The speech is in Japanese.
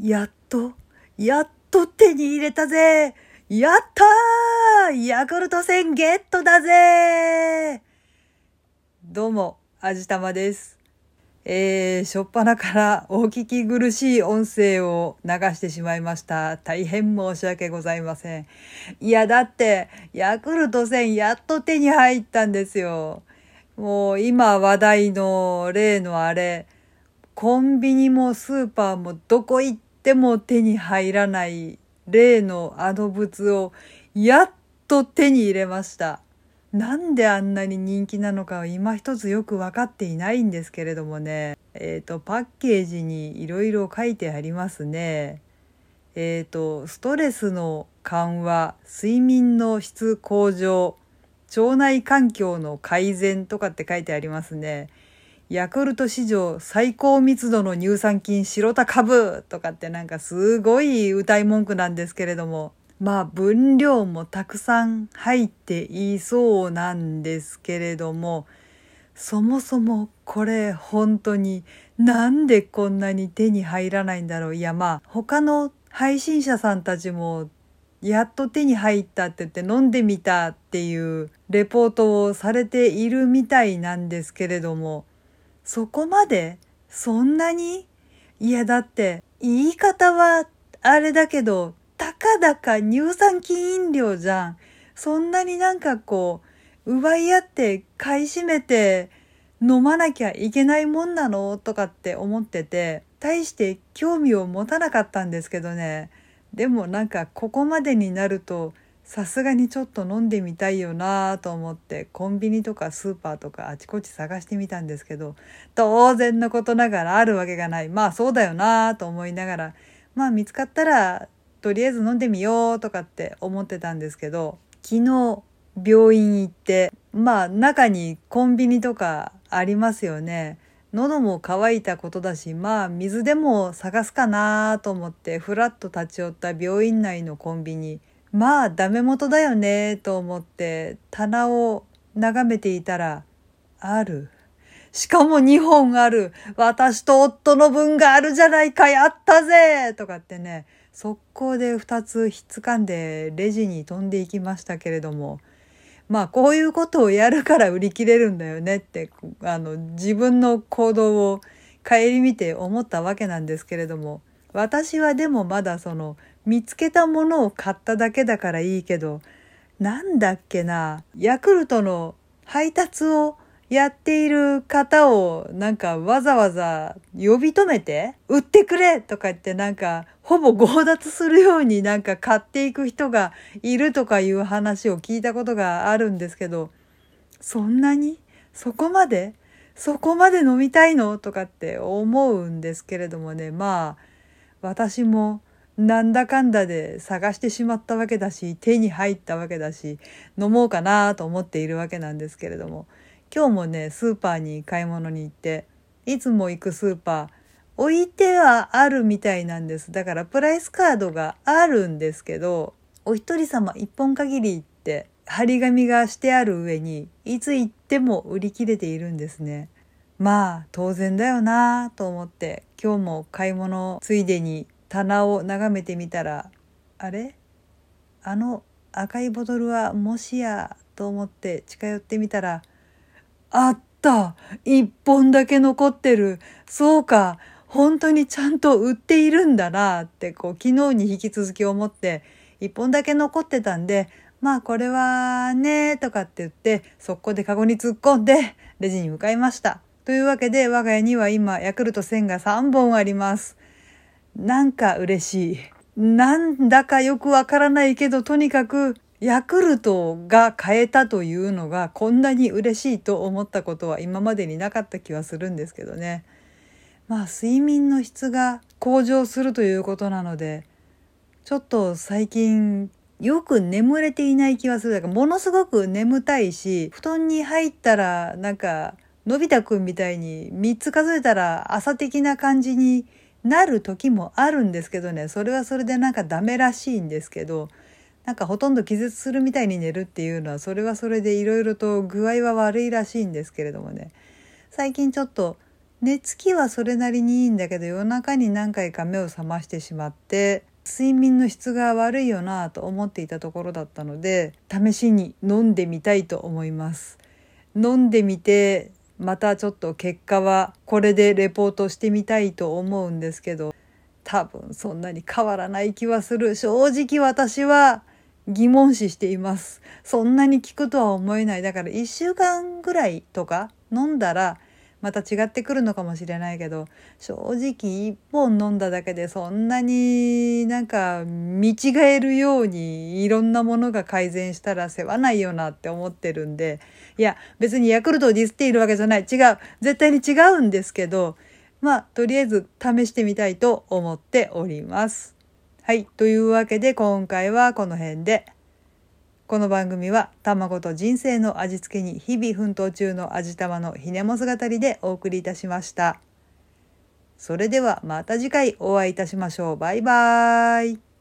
やっと、やっと手に入れたぜやったーヤクルト1000ゲットだぜどうも、あじたまです。えー、しょっぱなからお聞き苦しい音声を流してしまいました。大変申し訳ございません。いや、だって、ヤクルト1000やっと手に入ったんですよ。もう今話題の例のあれ、コンビニもスーパーもどこ行っても手に入らない例のあの物をやっと手に入れました。なんであんなに人気なのかは今一つよく分かっていないんですけれどもね。えっ、と、パッケージにいろいろ書いてありますね。えっ、と、ストレスの緩和、睡眠の質向上、腸内環境の改善とかって書いてありますね。ヤクルト史上最高密度の乳酸菌白田株とかってなんかすごい歌い文句なんですけれども、まあ分量もたくさん入っていそうなんですけれども、そもそもこれ本当になんでこんなに手に入らないんだろう。いやまあ他の配信者さんたちもやっと手に入ったって言って飲んでみたっていうレポートをされているみたいなんですけれども、そこまでそんなにいやだって言い方はあれだけど、たかだか乳酸菌飲料じゃん。そんなになんかこう、奪い合って買い占めて飲まなきゃいけないもんなのとかって思ってて、大して興味を持たなかったんですけどね。でもなんかここまでになると、さすがにちょっと飲んでみたいよなと思ってコンビニとかスーパーとかあちこち探してみたんですけど当然のことながらあるわけがないまあそうだよなと思いながらまあ見つかったらとりあえず飲んでみようとかって思ってたんですけど昨日病院行ってまあ中にコンビニとかありますよね。喉も渇いたことだしまあ水でも探すかなと思ってふらっと立ち寄った病院内のコンビニまあダメ元だよねと思って棚を眺めていたらある。しかも2本ある。私と夫の分があるじゃないかやったぜとかってね、速攻で2つひっつかんでレジに飛んでいきましたけれども、まあこういうことをやるから売り切れるんだよねって、あの自分の行動を顧みて思ったわけなんですけれども、私はでもまだその見つけたものを買っただけだからいいけど、なんだっけな、ヤクルトの配達をやっている方をなんかわざわざ呼び止めて売ってくれとか言ってなんかほぼ強奪するようになんか買っていく人がいるとかいう話を聞いたことがあるんですけど、そんなに？そこまで？そこまで飲みたいの？とかって思うんですけれどもね、まあ私もなんだかんだで探してしまったわけだし手に入ったわけだし飲もうかなと思っているわけなんですけれども。今日もねスーパーに買い物に行っていつも行くスーパー置いてはあるみたいなんです。だからプライスカードがあるんですけどお一人様一本限りって張り紙がしてある上にいつ行っても売り切れているんですね。まあ当然だよなと思って今日も買い物ついでに棚を眺めてみたらあれ？あの赤いボトルはもしやと思って近寄ってみたらあった！一本だけ残ってる！そうか！本当にちゃんと売っているんだな！ってこう昨日に引き続き思って一本だけ残ってたんでまあこれはねとかって言って速攻でカゴに突っ込んでレジに向かいました。というわけで我が家には今ヤクルト1000が3本あります。なんか嬉しい。なんだかよくわからないけど、とにかくヤクルトが変えたというのがこんなに嬉しいと思ったことは今までになかった気はするんですけどね。まあ睡眠の質が向上するということなので、ちょっと最近よく眠れていない気はする。だからものすごく眠たいし、布団に入ったらなんかのび太くんみたいに3つ数えたら朝的な感じになる時もあるんですけどね。それはそれでなんかダメらしいんですけどなんかほとんど気絶するみたいに寝るっていうのはそれはそれでいろいろと具合は悪いらしいんですけれどもね。最近ちょっと寝つきはそれなりにいいんだけど夜中に何回か目を覚ましてしまって睡眠の質が悪いよなと思っていたところだったので試しに飲んでみたいと思います。飲んでみてまたちょっと結果はこれでレポートしてみたいと思うんですけど多分そんなに変わらない気はする正直私は疑問視しています。そんなに効くとは思えない。だから1週間ぐらいとか飲んだらまた違ってくるのかもしれないけど正直1本飲んだだけでそんなになんか見違えるようにいろんなものが改善したら世話ないよなって思ってるんでいや別にヤクルトをディスっているわけじゃない違う絶対に違うんですけどまあとりあえず試してみたいと思っております。はい。というわけで今回はこの辺で。この番組は卵と人生の味付けに日々奮闘中の味玉のひねもす語りでお送りいたしました。それではまた次回お会いいたしましょう。バイバーイ。